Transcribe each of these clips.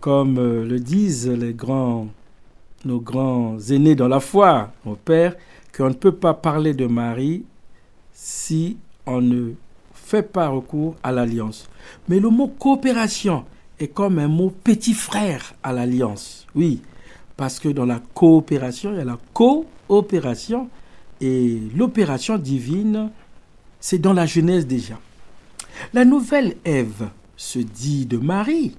comme euh, le disent nos grands aînés dans la foi, mon père, qu'on ne peut pas parler de Marie si on ne fait pas recours à l'alliance. Mais le mot coopération est comme un mot petit frère à l'alliance. Oui, parce que dans la coopération, il y a la coopération et l'opération divine, c'est dans la Genèse déjà. La nouvelle Ève se dit de Marie.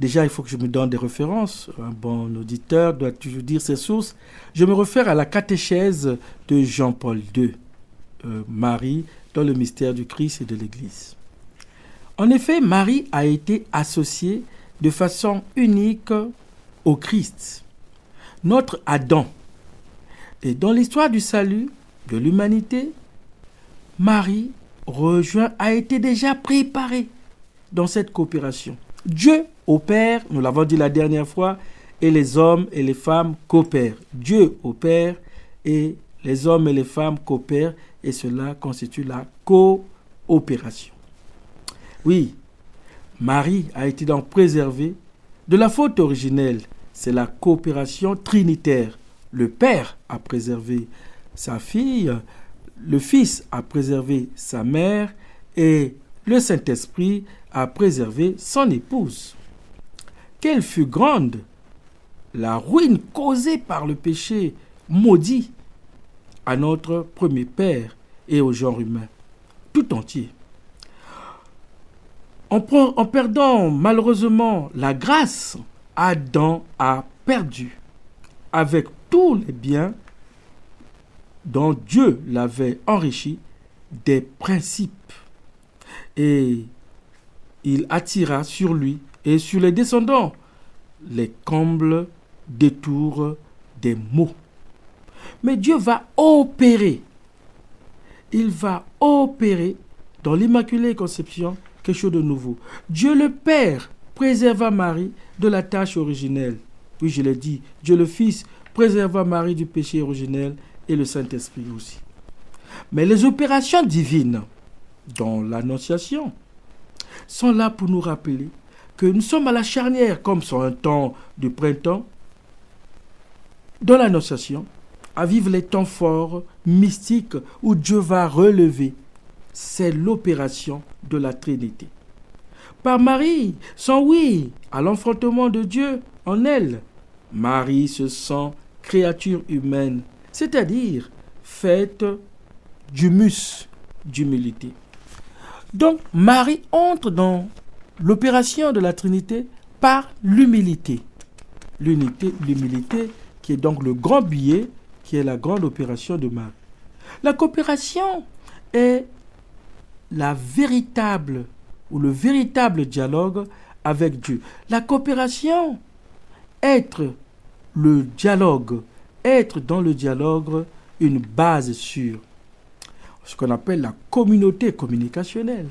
Déjà, il faut que je me donne des références. Un bon auditeur doit toujours dire ses sources. Je me réfère à la catéchèse de Jean-Paul II, euh, Marie dans le mystère du Christ et de l'Église. En effet, Marie a été associée de façon unique au Christ, notre Adam. Et dans l'histoire du salut de l'humanité, Marie rejoint, a été déjà préparée dans cette coopération. Dieu opère, nous l'avons dit la dernière fois, et les hommes et les femmes coopèrent. Dieu opère et les hommes et les femmes coopèrent et cela constitue la coopération. Oui, Marie a été donc préservée de la faute originelle. C'est la coopération trinitaire. Le Père a préservé sa fille, le Fils a préservé sa mère et le Saint-Esprit a préservé son épouse. Quelle fut grande la ruine causée par le péché maudit à notre premier Père et au genre humain tout entier. En, en perdant malheureusement la grâce, Adam a perdu avec tous les biens dont Dieu l'avait enrichi des principes. Et il attira sur lui et sur les descendants les combles détours des maux. Mais Dieu va opérer. Il va opérer dans l'Immaculée Conception quelque chose de nouveau. Dieu le Père préserva Marie de la tâche originelle. Oui, je l'ai dit. Dieu le Fils préserva Marie du péché originel et le Saint-Esprit aussi. Mais les opérations divines, dans l'Annonciation, sont là pour nous rappeler que nous sommes à la charnière, comme sur un temps de printemps, dans l'Annonciation, à vivre les temps forts, mystiques, où Dieu va relever. C'est l'opération de la Trinité. Par Marie, son oui à l'enfantement de Dieu en elle, Marie se sent créature humaine, c'est-à-dire faite d'humus, d'humilité. Donc Marie entre dans l'opération de la Trinité par l'humilité. L'humilité qui est donc le grand billet, qui est la grande opération de Marie. La coopération est la véritable ou le véritable dialogue avec Dieu. La coopération, être le dialogue, être dans le dialogue une base sûre. Ce qu'on appelle la communauté communicationnelle.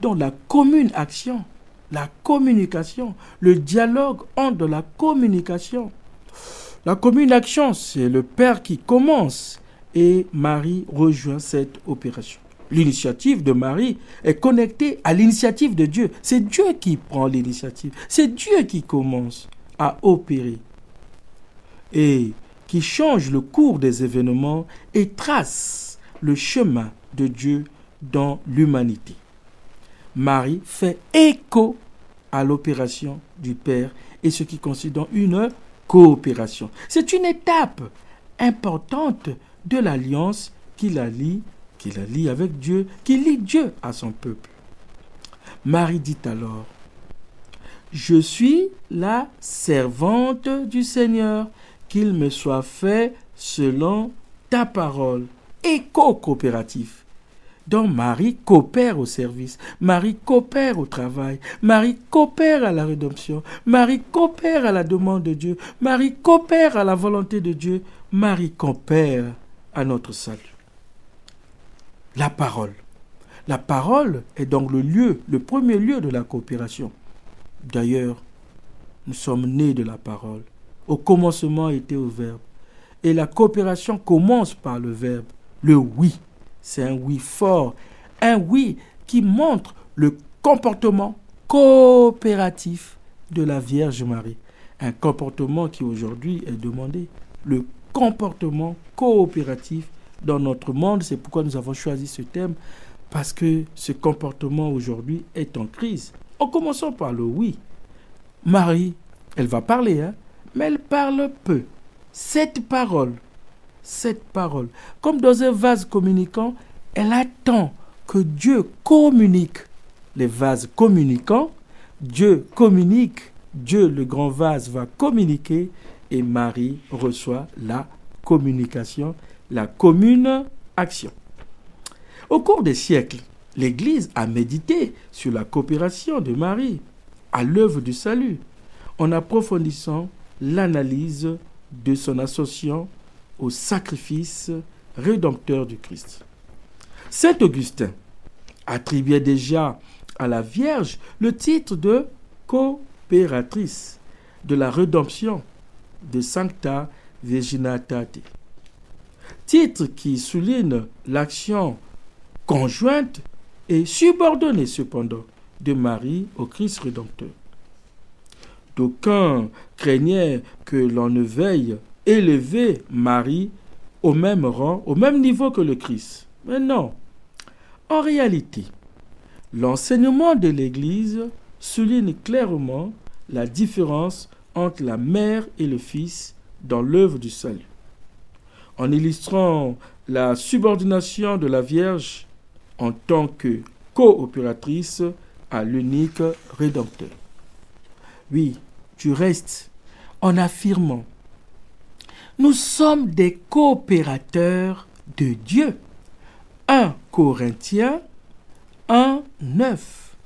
Donc la commune action, la communication, le dialogue entre la communication. La commune action, c'est le Père qui commence et Marie rejoint cette opération. L'initiative de Marie est connectée à l'initiative de Dieu. C'est Dieu qui prend l'initiative. C'est Dieu qui commence à opérer et qui change le cours des événements et trace le chemin de Dieu dans l'humanité. Marie fait écho à l'opération du Père et ce qui constitue une coopération. C'est une étape importante de l'alliance qui la lie, qui la lie avec Dieu, qui lie Dieu à son peuple. Marie dit alors, Je suis la servante du Seigneur, qu'il me soit fait selon ta parole. Éco-coopératif. Donc Marie coopère au service, Marie coopère au travail, Marie coopère à la rédemption, Marie coopère à la demande de Dieu, Marie coopère à la volonté de Dieu, Marie coopère à notre salut. La parole. La parole est donc le lieu, le premier lieu de la coopération. D'ailleurs, nous sommes nés de la parole. Au commencement était au Verbe. Et la coopération commence par le Verbe, le oui. C'est un oui fort, un oui qui montre le comportement coopératif de la Vierge Marie. Un comportement qui aujourd'hui est demandé. Le comportement coopératif dans notre monde. C'est pourquoi nous avons choisi ce thème. Parce que ce comportement aujourd'hui est en crise. En commençant par le oui. Marie, elle va parler, hein, mais elle parle peu. Cette parole, cette parole, comme dans un vase communicant, elle attend que Dieu communique. Les vases communicants, Dieu communique, Dieu le grand vase va communiquer et Marie reçoit la communication, la commune action. Au cours des siècles, l'Église a médité sur la coopération de Marie à l'œuvre du salut, en approfondissant l'analyse de son association au sacrifice rédempteur du Christ. Saint Augustin attribuait déjà à la Vierge le titre de coopératrice de la rédemption de Sancta Virginatate, titre qui souligne l'action conjointe et subordonnée cependant de Marie au Christ rédempteur. D'aucuns craignaient que l'on ne veille élever Marie au même rang, au même niveau que le Christ. Mais non. En réalité, l'enseignement de l'Église souligne clairement la différence entre la mère et le fils dans l'œuvre du salut. En illustrant la subordination de la Vierge en tant que coopératrice à l'unique Rédempteur. Oui, tu restes en affirmant nous sommes des coopérateurs de Dieu. 1 Corinthiens 1, 9.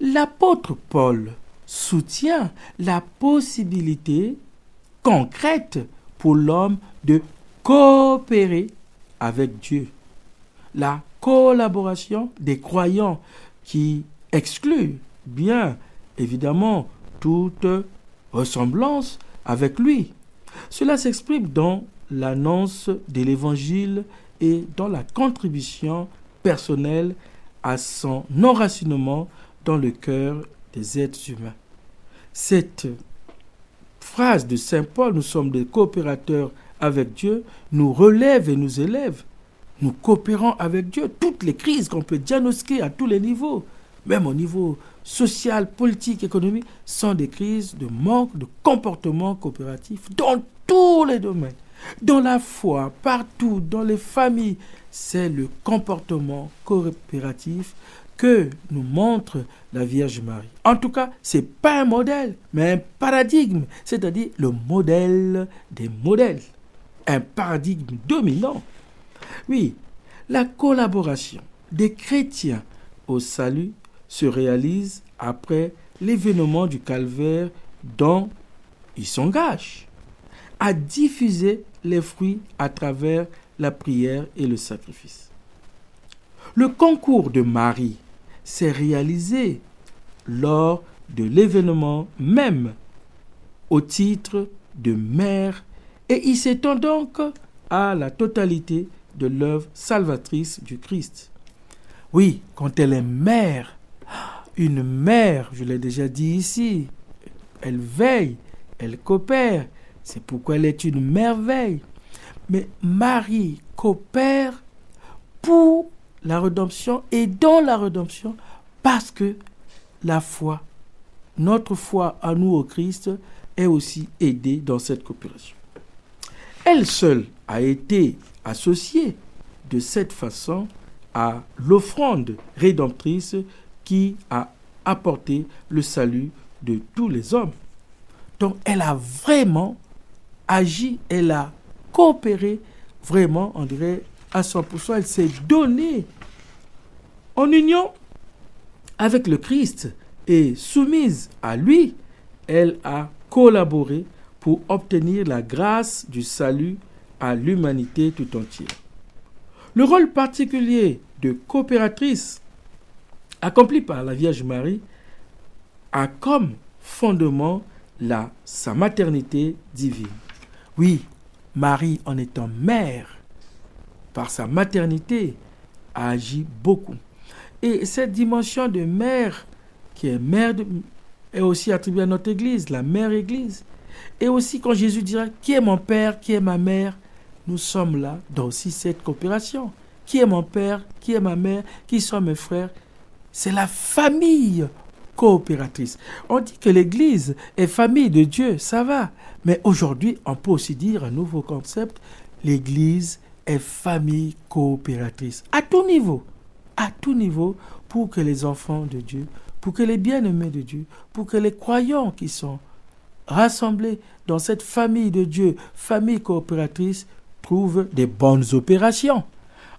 L'apôtre Paul soutient la possibilité concrète pour l'homme de coopérer avec Dieu. La collaboration des croyants qui exclut bien évidemment toute ressemblance avec lui. Cela s'exprime dans l'annonce de l'Évangile et dans la contribution personnelle à son enracinement dans le cœur des êtres humains. Cette phrase de Saint Paul, nous sommes des coopérateurs avec Dieu, nous relève et nous élève. Nous coopérons avec Dieu. Toutes les crises qu'on peut diagnostiquer à tous les niveaux, même au niveau social, politique, économique, sont des crises de manque de comportement coopératif dans tous les domaines. Dans la foi, partout, dans les familles, c'est le comportement coopératif que nous montre la Vierge Marie. En tout cas, ce n'est pas un modèle, mais un paradigme, c'est-à-dire le modèle des modèles. Un paradigme dominant. Oui, la collaboration des chrétiens au salut se réalise après l'événement du calvaire dont ils s'engagent à diffuser les fruits à travers la prière et le sacrifice. Le concours de Marie s'est réalisé lors de l'événement même au titre de mère et il s'étend donc à la totalité de l'œuvre salvatrice du Christ. Oui, quand elle est mère, une mère, je l'ai déjà dit ici, elle veille, elle coopère. C'est pourquoi elle est une merveille. Mais Marie coopère pour la rédemption et dans la rédemption parce que la foi, notre foi à nous au Christ, est aussi aidée dans cette coopération. Elle seule a été associée de cette façon à l'offrande rédemptrice qui a apporté le salut de tous les hommes. Donc elle a vraiment agi, elle a coopéré vraiment, on dirait, à 100%. Elle s'est donnée en union avec le Christ et soumise à lui, elle a collaboré pour obtenir la grâce du salut à l'humanité tout entière. Le rôle particulier de coopératrice accompli par la Vierge Marie a comme fondement la, sa maternité divine. Oui, Marie, en étant mère, par sa maternité, a agi beaucoup. Et cette dimension de mère, qui est mère est aussi attribuée à notre Église, la mère Église. Et aussi quand Jésus dira, qui est mon Père, qui est ma mère, nous sommes là dans aussi cette coopération. Qui est mon Père, qui est ma mère, qui sont mes frères? C'est la famille coopératrice. On dit que l'Église est famille de Dieu, ça va. Mais aujourd'hui, on peut aussi dire un nouveau concept, l'Église est famille coopératrice. À tout niveau, à tout niveau, pour que les enfants de Dieu, pour que les bien-aimés de Dieu, pour que les croyants qui sont rassemblés dans cette famille de Dieu, famille coopératrice, trouvent des bonnes opérations.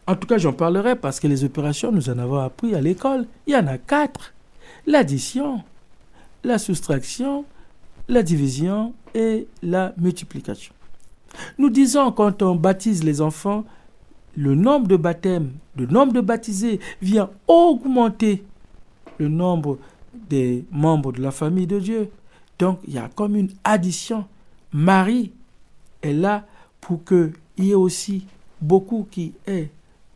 En tout cas, j'en parlerai parce que les opérations, nous en avons appris à l'école. Il y en a quatre. L'addition, la soustraction, la division et la multiplication. Nous disons quand on baptise les enfants, le nombre de baptêmes, le nombre de baptisés vient augmenter le nombre des membres de la famille de Dieu. Donc il y a comme une addition. Marie est là pour qu'il y ait aussi beaucoup qui aient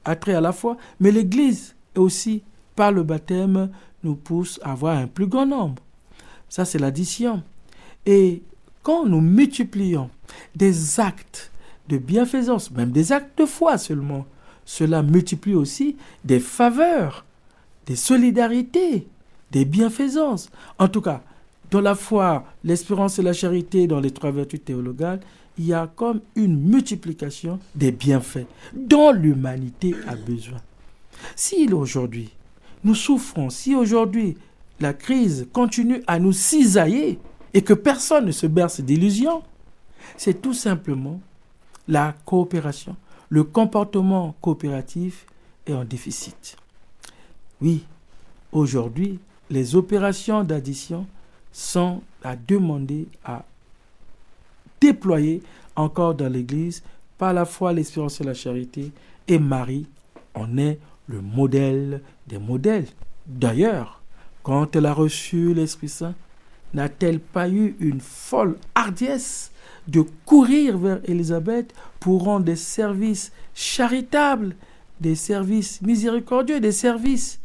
attrait à la foi, mais l'Église aussi, par le baptême, nous pousse à avoir un plus grand nombre. Ça, c'est l'addition. Et quand nous multiplions des actes de bienfaisance, même des actes de foi seulement, cela multiplie aussi des faveurs, des solidarités, des bienfaisances. En tout cas, dans la foi, l'espérance et la charité, dans les trois vertus théologales, il y a comme une multiplication des bienfaits dont l'humanité a besoin. Si aujourd'hui nous souffrons, si aujourd'hui la crise continue à nous cisailler, et que personne ne se berce d'illusions, c'est tout simplement la coopération. Le comportement coopératif est en déficit. Oui, aujourd'hui, les opérations d'addition sont à demander à déployer encore dans l'Église par la foi, l'espérance et la charité. Et Marie en est le modèle des modèles. D'ailleurs, quand elle a reçu l'Esprit Saint, n'a-t-elle pas eu une folle hardiesse de courir vers Élisabeth pour rendre des services charitables, des services miséricordieux, des services,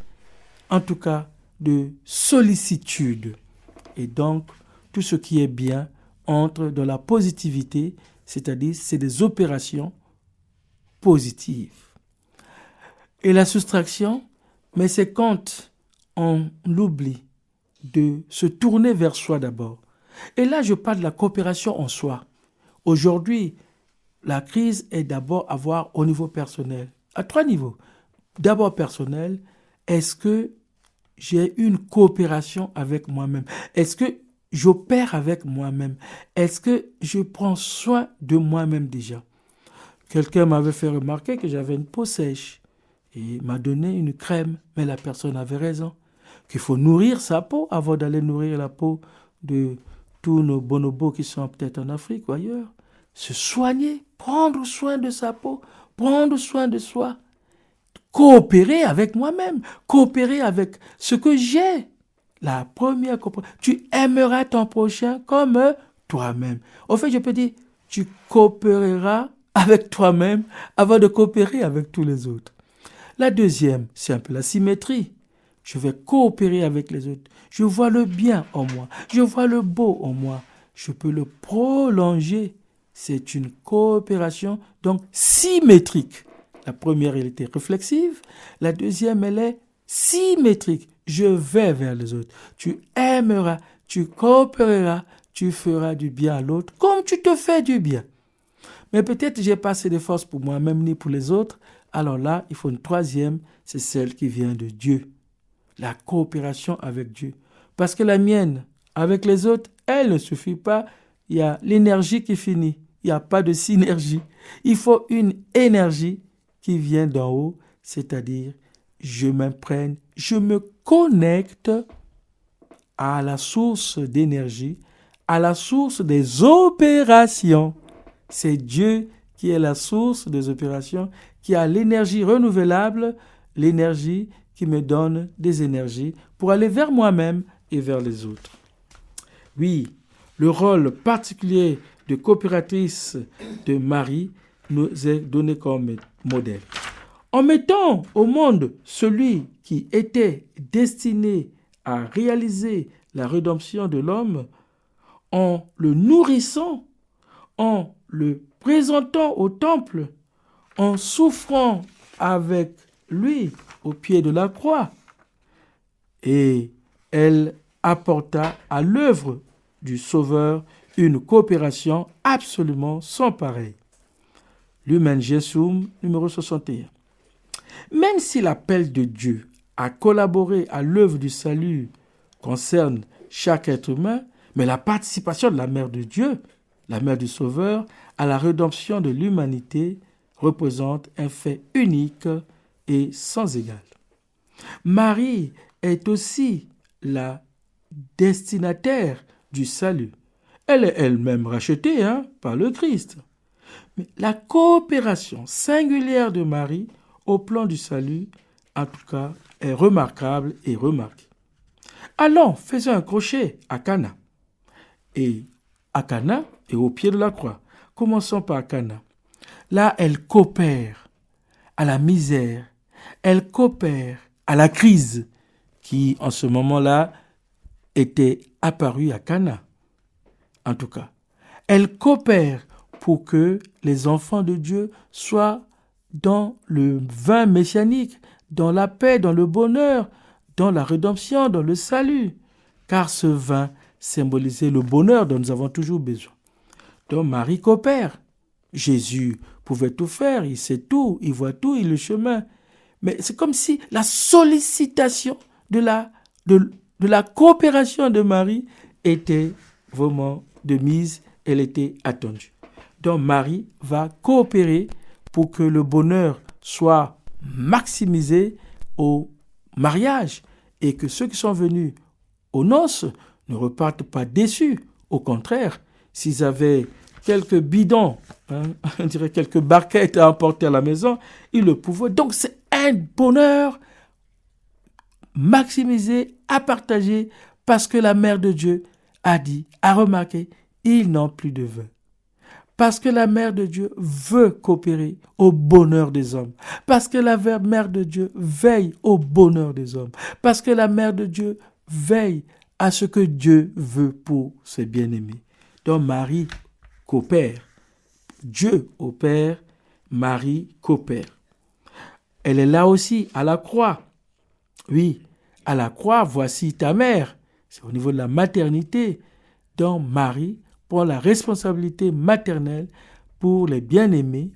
en tout cas, de sollicitude? Et donc, tout ce qui est bien entre dans la positivité, c'est-à-dire c'est des opérations positives. Et la soustraction, mais c'est quand on l'oublie, de se tourner vers soi d'abord. Et là, je parle de la coopération en soi. Aujourd'hui, la crise est d'abord à voir au niveau personnel, à trois niveaux. D'abord personnel, est-ce que j'ai une coopération avec moi-même. Est-ce que j'opère avec moi-même? Est-ce que je prends soin de moi-même déjà? Quelqu'un m'avait fait remarquer que j'avais une peau sèche et m'a donné une crème, mais la personne avait raison qu'il faut nourrir sa peau avant d'aller nourrir la peau de tous nos bonobos qui sont peut-être en Afrique ou ailleurs. Se soigner, prendre soin de sa peau, prendre soin de soi, coopérer avec moi-même, coopérer avec ce que j'ai. La première tu aimeras ton prochain comme toi-même. Au fait, je peux dire, tu coopéreras avec toi-même avant de coopérer avec tous les autres. La deuxième, c'est un peu la symétrie. Je vais coopérer avec les autres. Je vois le bien en moi. Je vois le beau en moi. Je peux le prolonger. C'est une coopération donc symétrique. La première, elle était réflexive. La deuxième, elle est symétrique. Je vais vers les autres. Tu aimeras, tu coopéreras, tu feras du bien à l'autre comme tu te fais du bien. Mais peut-être j'ai pas assez de force pour moi-même ni pour les autres. Alors là, il faut une troisième, c'est celle qui vient de Dieu la coopération avec Dieu. Parce que la mienne, avec les autres, elle ne suffit pas. Il y a l'énergie qui finit. Il n'y a pas de synergie. Il faut une énergie qui vient d'en haut, c'est-à-dire je m'imprègne, je me connecte à la source d'énergie, à la source des opérations. C'est Dieu qui est la source des opérations, qui a l'énergie renouvelable, l'énergie qui me donne des énergies pour aller vers moi-même et vers les autres. Oui, le rôle particulier de coopératrice de Marie nous est donné comme En mettant au monde celui qui était destiné à réaliser la rédemption de l'homme en le nourrissant, en le présentant au temple, en souffrant avec lui au pied de la croix. Et elle apporta à l'œuvre du Sauveur une coopération absolument sans pareil. Lumen Jesum, numéro 61. Même si l'appel de Dieu à collaborer à l'œuvre du salut concerne chaque être humain, mais la participation de la Mère de Dieu, la Mère du Sauveur, à la rédemption de l'humanité représente un fait unique et sans égal. Marie est aussi la destinataire du salut. Elle est elle-même rachetée hein, par le Christ. La coopération singulière de Marie au plan du salut, en tout cas, est remarquable et remarquée. Allons, faisons un crochet à Cana. Et à Cana et au pied de la croix. Commençons par Cana. Là, elle coopère à la misère, elle coopère à la crise qui, en ce moment-là, était apparue à Cana. En tout cas, elle coopère pour que les enfants de Dieu soient dans le vin messianique, dans la paix, dans le bonheur, dans la rédemption, dans le salut, car ce vin symbolisait le bonheur dont nous avons toujours besoin. Donc Marie coopère. Jésus pouvait tout faire, il sait tout, il voit tout, il le chemin. Mais c'est comme si la sollicitation de la, de la coopération de Marie était vraiment de mise, elle était attendue. Donc Marie va coopérer pour que le bonheur soit maximisé au mariage et que ceux qui sont venus aux noces ne repartent pas déçus. Au contraire, s'ils avaient quelques bidons, hein, on dirait quelques barquettes à emporter à la maison, ils le pouvaient. Donc c'est un bonheur maximisé, à partager, parce que la Mère de Dieu a dit, a remarqué, ils n'ont plus de vin. Parce que la Mère de Dieu veut coopérer au bonheur des hommes. Parce que la Mère de Dieu veille au bonheur des hommes. Parce que la Mère de Dieu veille à ce que Dieu veut pour ses bien-aimés. Donc Marie coopère. Dieu opère, Marie coopère. Elle est là aussi à la croix. Oui, à la croix, voici ta mère. C'est au niveau de la maternité. Donc Marie prend la responsabilité maternelle pour les bien-aimés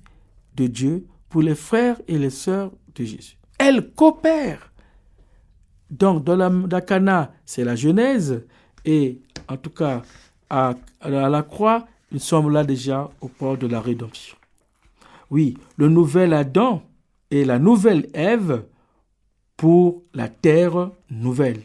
de Dieu, pour les frères et les sœurs de Jésus. Elle coopère. Donc, dans la, la c'est la Genèse, et en tout cas, à, à la croix, nous sommes là déjà au port de la rédemption. Oui, le nouvel Adam et la nouvelle Ève pour la terre nouvelle.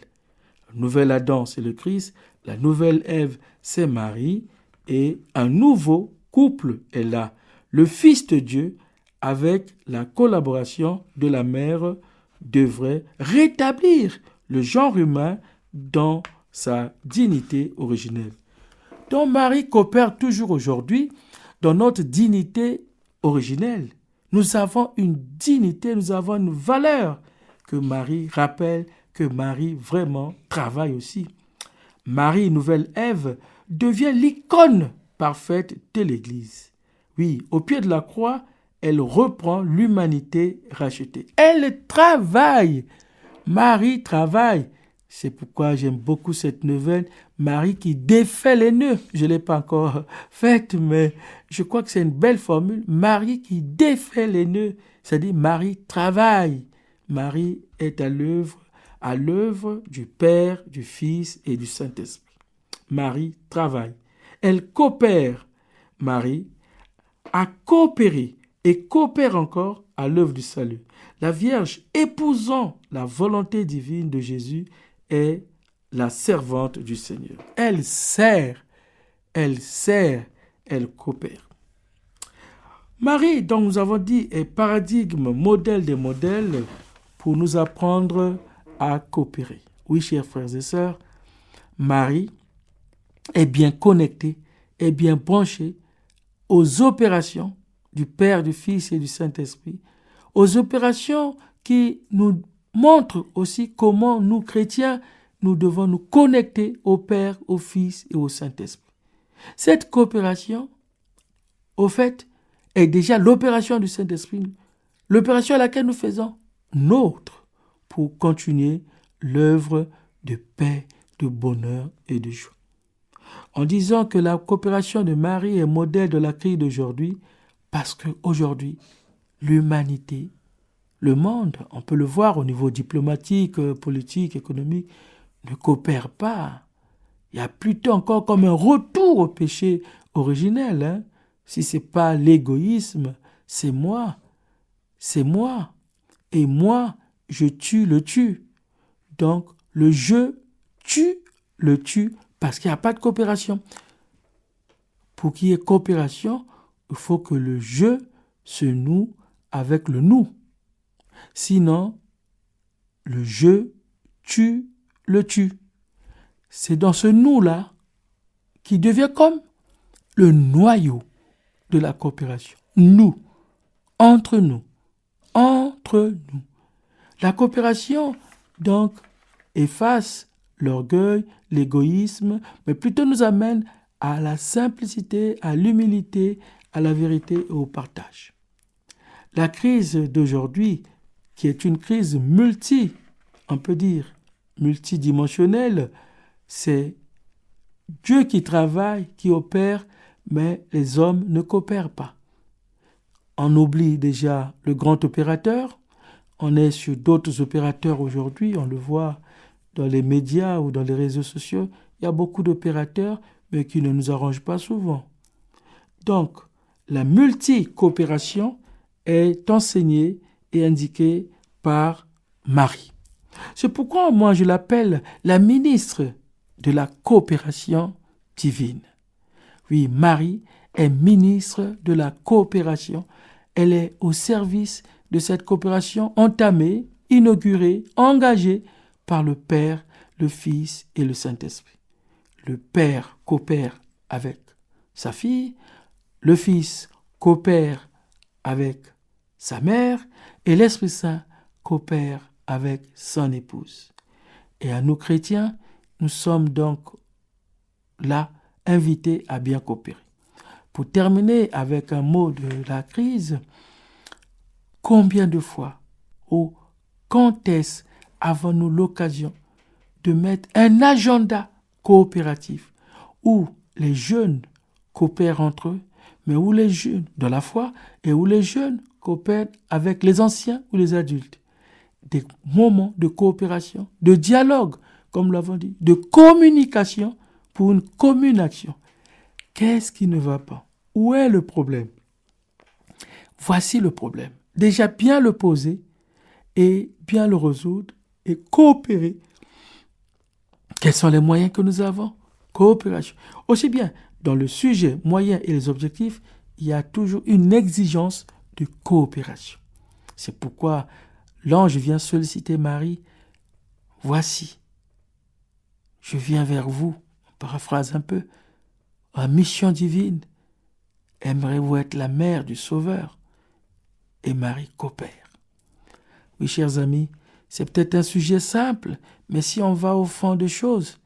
Le nouvel Adam, c'est le Christ, la nouvelle Ève, c'est Marie, et un nouveau couple est là, le Fils de Dieu avec la collaboration de la mère devrait rétablir le genre humain dans sa dignité originelle. Donc Marie coopère toujours aujourd'hui dans notre dignité originelle. Nous avons une dignité, nous avons une valeur que Marie rappelle, que Marie vraiment travaille aussi. Marie, nouvelle Ève, devient l'icône parfaite de l'Église. Oui, au pied de la croix, elle reprend l'humanité rachetée. Elle travaille. Marie travaille. C'est pourquoi j'aime beaucoup cette nouvelle. Marie qui défait les nœuds. Je ne l'ai pas encore faite, mais je crois que c'est une belle formule. Marie qui défait les nœuds. C'est-à-dire Marie travaille. Marie est à l'œuvre, à l'œuvre du Père, du Fils et du Saint-Esprit. Marie travaille. Elle coopère. Marie a coopéré et coopère encore à l'œuvre du salut. La Vierge, épousant la volonté divine de Jésus, est la servante du Seigneur. Elle sert, elle sert, elle coopère. Marie, dont nous avons dit, est paradigme, modèle des modèles pour nous apprendre à coopérer. Oui, chers frères et sœurs, Marie est bien connectée, est bien branchée aux opérations du Père, du Fils et du Saint-Esprit, aux opérations qui nous montrent aussi comment nous, chrétiens, nous devons nous connecter au Père, au Fils et au Saint-Esprit. Cette coopération, au fait, est déjà l'opération du Saint-Esprit, l'opération à laquelle nous faisons nôtre pour continuer l'œuvre de paix, de bonheur et de joie. En disant que la coopération de Marie est modèle de la crise d'aujourd'hui, parce qu'aujourd'hui, l'humanité, le monde, on peut le voir au niveau diplomatique, politique, économique, ne coopère pas. Il y a plutôt encore comme un retour au péché originel. Hein. Si ce n'est pas l'égoïsme, c'est moi. C'est moi. Et moi, je tue le tue. Donc, le je tue le tue parce qu'il n'y a pas de coopération. Pour qu'il y ait coopération, il faut que le je se noue avec le nous. Sinon, le je tue le tue. C'est dans ce nous-là qui devient comme le noyau de la coopération. Nous, entre nous, entre nous. La coopération, donc, efface l'orgueil, l'égoïsme, mais plutôt nous amène à la simplicité, à l'humilité, à la vérité et au partage. La crise d'aujourd'hui, qui est une crise multi, on peut dire, multidimensionnelle, c'est Dieu qui travaille, qui opère, mais les hommes ne coopèrent pas. On oublie déjà le grand opérateur, on est sur d'autres opérateurs aujourd'hui, on le voit dans les médias ou dans les réseaux sociaux, il y a beaucoup d'opérateurs, mais qui ne nous arrangent pas souvent. Donc, la multi-coopération est enseignée et indiquée par Marie. C'est pourquoi moi je l'appelle la ministre de la coopération divine. Oui, Marie est ministre de la coopération. Elle est au service de cette coopération entamée, inaugurée, engagée par le Père, le Fils et le Saint-Esprit. Le Père coopère avec sa fille, le Fils coopère avec sa mère et l'Esprit Saint coopère avec son épouse. Et à nous chrétiens, nous sommes donc là invités à bien coopérer. Pour terminer avec un mot de la crise, combien de fois ou quand est-ce avons-nous l'occasion de mettre un agenda coopératif où les jeunes coopèrent entre eux, mais où les jeunes de la foi et où les jeunes coopèrent avec les anciens ou les adultes des moments de coopération, de dialogue, comme l'avons dit, de communication pour une commune action. Qu'est-ce qui ne va pas? Où est le problème? Voici le problème. Déjà bien le poser et bien le résoudre et coopérer. Quels sont les moyens que nous avons? Coopération. Aussi bien dans le sujet, moyen et les objectifs, il y a toujours une exigence de coopération. C'est pourquoi l'ange vient solliciter Marie. Voici, je viens vers vous, on paraphrase un peu, en mission divine. Aimerez-vous être la mère du Sauveur? Et Marie coopère. Oui, chers amis, c'est peut-être un sujet simple, mais si on va au fond des choses,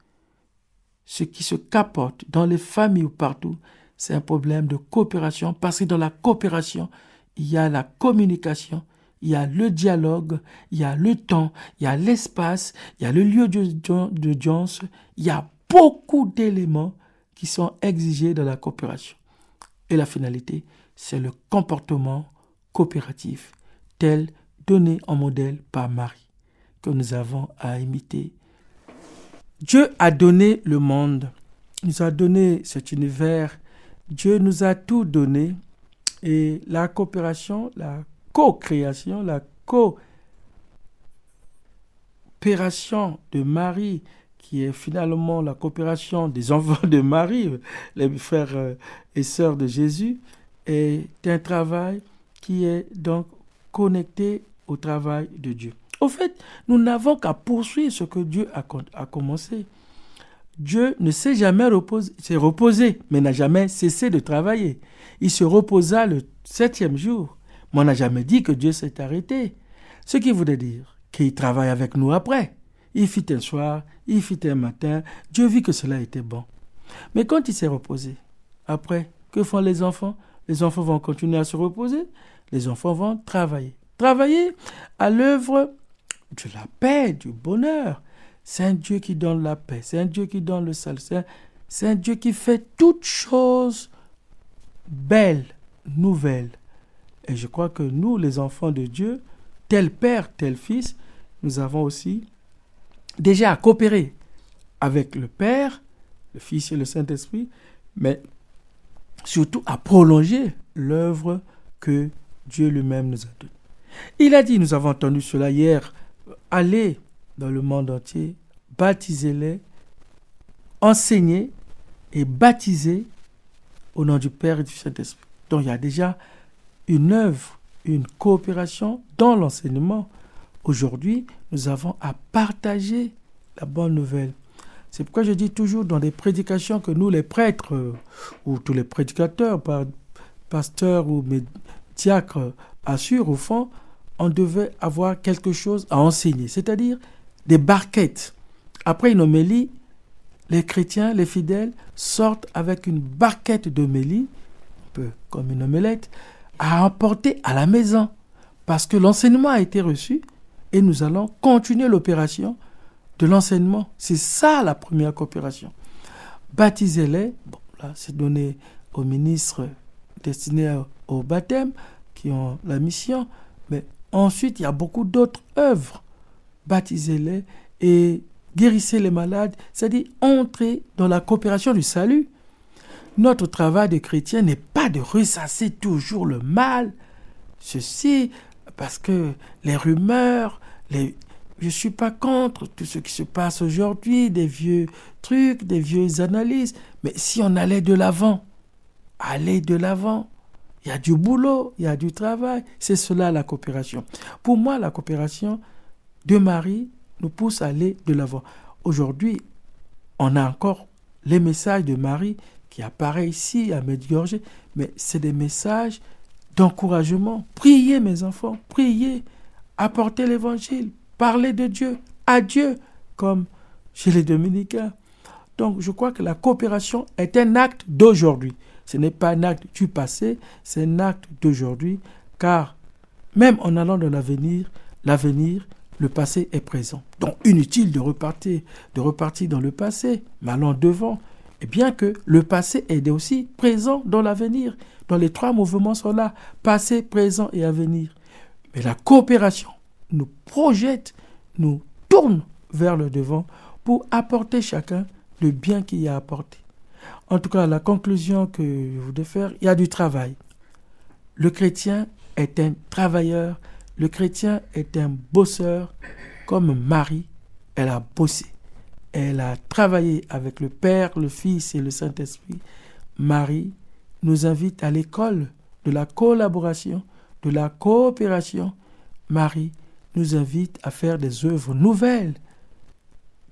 ce qui se capote dans les familles ou partout, c'est un problème de coopération, parce que dans la coopération, il y a la communication, il y a le dialogue, il y a le temps, il y a l'espace, il y a le lieu d'audience, il y a beaucoup d'éléments qui sont exigés dans la coopération. Et la finalité, c'est le comportement coopératif tel donné en modèle par Marie, que nous avons à imiter. Dieu a donné le monde, il nous a donné cet univers, Dieu nous a tout donné et la coopération, la co-création, la coopération de Marie, qui est finalement la coopération des enfants de Marie, les frères euh, et sœurs de Jésus, est un travail qui est donc connecté au travail de Dieu. Au fait, nous n'avons qu'à poursuivre ce que Dieu a, commencé. Dieu ne s'est jamais reposé, reposé, mais n'a jamais cessé de travailler. Il se reposa le septième jour. Mais on n'a jamais dit que Dieu s'est arrêté. Ce qui voudrait dire qu'il travaille avec nous après. il fit un soir, il fit un matin. Dieu vit que cela était bon. Mais quand il s'est reposé, après, que font les enfants? Les enfants vont continuer à se reposer. Les enfants vont travailler. Travailler à l'œuvre de la paix, du bonheur. C'est un Dieu qui donne la paix, c'est un Dieu qui donne le salut, c'est un, Dieu qui fait toutes choses belles, nouvelles. Et je crois que nous, les enfants de Dieu, tel Père, tel Fils, nous avons aussi déjà à coopérer avec le Père, le Fils et le Saint-Esprit, mais surtout à prolonger l'œuvre que Dieu lui-même nous a donnée. Il a dit, nous avons entendu cela hier, allez dans le monde entier, baptisez-les, enseignez et baptisez au nom du Père et du Saint-Esprit. Donc il y a déjà une œuvre, une coopération dans l'enseignement. Aujourd'hui, nous avons à partager la bonne nouvelle. C'est pourquoi je dis toujours dans les prédications que nous, les prêtres, euh, ou tous les prédicateurs, pasteurs ou diacres, assurent au fond, on devait avoir quelque chose à enseigner. C'est-à-dire, des barquettes. Après une homélie, les chrétiens, les fidèles, sortent avec une barquette d'homélie, un peu comme une omelette, à emporter à la maison. Parce que l'enseignement a été reçu et nous allons continuer l'opération de l'enseignement. C'est ça la première coopération. Baptisez-les, c'est donné aux ministres destinés au baptême qui ont la mission, ensuite il y a beaucoup d'autres œuvres baptisez-les et guérissez les malades, c'est-à-dire entrez dans la coopération du salut. Notre travail de chrétien n'est pas de ressasser toujours le mal, ceci, parce que les rumeurs, les... je ne suis pas contre tout ce qui se passe aujourd'hui, des vieux trucs, des vieux analyses, mais si on allait de l'avant, allez de l'avant. Il y a du boulot, il y a du travail, c'est cela la coopération. Pour moi, la coopération, de Marie nous pousse à aller de l'avant. Aujourd'hui, on a encore les messages de Marie qui apparaissent ici à Medjugorje, mais c'est des messages d'encouragement. Priez mes enfants, priez, apportez l'évangile, parlez de Dieu, à Dieu, comme chez les dominicains. Donc je crois que la coopération est un acte d'aujourd'hui. Ce n'est pas un acte du passé, c'est un acte d'aujourd'hui, car même en allant dans l'avenir, l'avenir le passé est présent. Donc inutile de repartir, de repartir dans le passé, mais allons devant. Et bien que le passé est aussi présent dans l'avenir. Dans les trois mouvements sont là, passé, présent et avenir. Mais la coopération nous projette, nous tourne vers le devant pour apporter chacun le bien qu'il y a apporté. En tout cas, la conclusion que je voudrais faire, il y a du travail. Le chrétien est un travailleur le chrétien est un bosseur comme Marie, elle a bossé. Elle a travaillé avec le Père, le Fils et le Saint-Esprit. Marie nous invite à l'école de la collaboration, de la coopération. Marie nous invite à faire des œuvres nouvelles,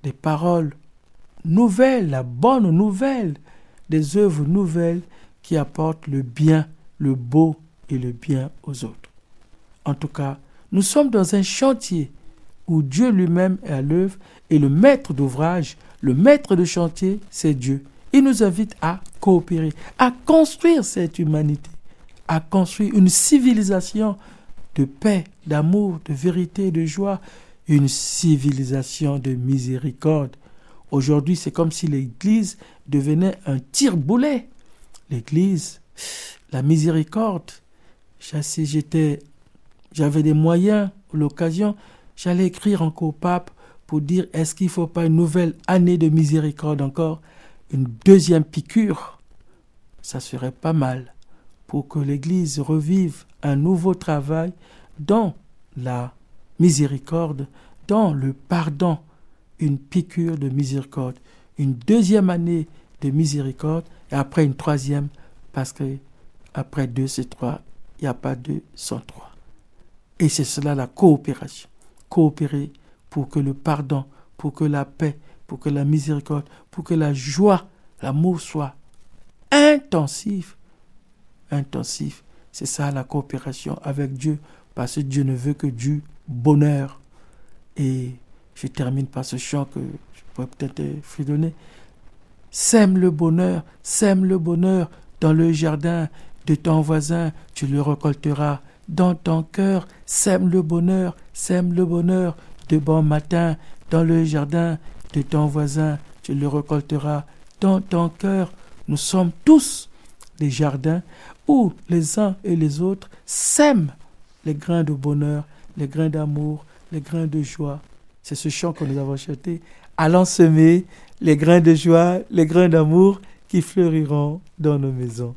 des paroles nouvelles, la bonne nouvelle, des œuvres nouvelles qui apportent le bien, le beau et le bien aux autres. En tout cas, nous sommes dans un chantier où Dieu lui-même est à l'œuvre et le maître d'ouvrage, le maître de chantier, c'est Dieu. Il nous invite à coopérer, à construire cette humanité, à construire une civilisation de paix, d'amour, de vérité, de joie, une civilisation de miséricorde. Aujourd'hui, c'est comme si l'Église devenait un tire-boulet. L'Église, la miséricorde. J'avais des moyens, l'occasion, j'allais écrire encore au pape pour dire est-ce qu'il ne faut pas une nouvelle année de miséricorde encore, une deuxième piqûre? Ça serait pas mal pour que l'Église revive un nouveau travail dans la miséricorde, dans le pardon, une piqûre de miséricorde, une deuxième année de miséricorde et après une troisième parce que après deux c'est trois, il n'y a pas deux sans trois. Et c'est cela la coopération. Coopérer pour que le pardon, pour que la paix, pour que la miséricorde, pour que la joie, l'amour soit intensif. Intensif. C'est ça la coopération avec Dieu, parce que Dieu ne veut que du bonheur. Et Je termine par ce chant que je pourrais peut-être fredonner. Sème le bonheur, sème le bonheur dans le jardin de ton voisin, tu le récolteras. Dans ton cœur, sème le bonheur, sème le bonheur de bon matin dans le jardin de ton voisin, tu le récolteras. Dans ton cœur, nous sommes tous des jardins où les uns et les autres sèment les grains de bonheur, les grains d'amour, les grains de joie. C'est ce chant que nous avons chanté. Allons semer les grains de joie, les grains d'amour qui fleuriront dans nos maisons.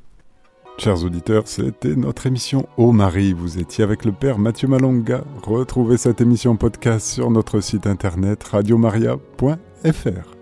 Chers auditeurs, c'était notre émission Ô Marie. Vous étiez avec le Père Mathieu Malonga. Retrouvez cette émission podcast sur notre site internet radiomaria.fr.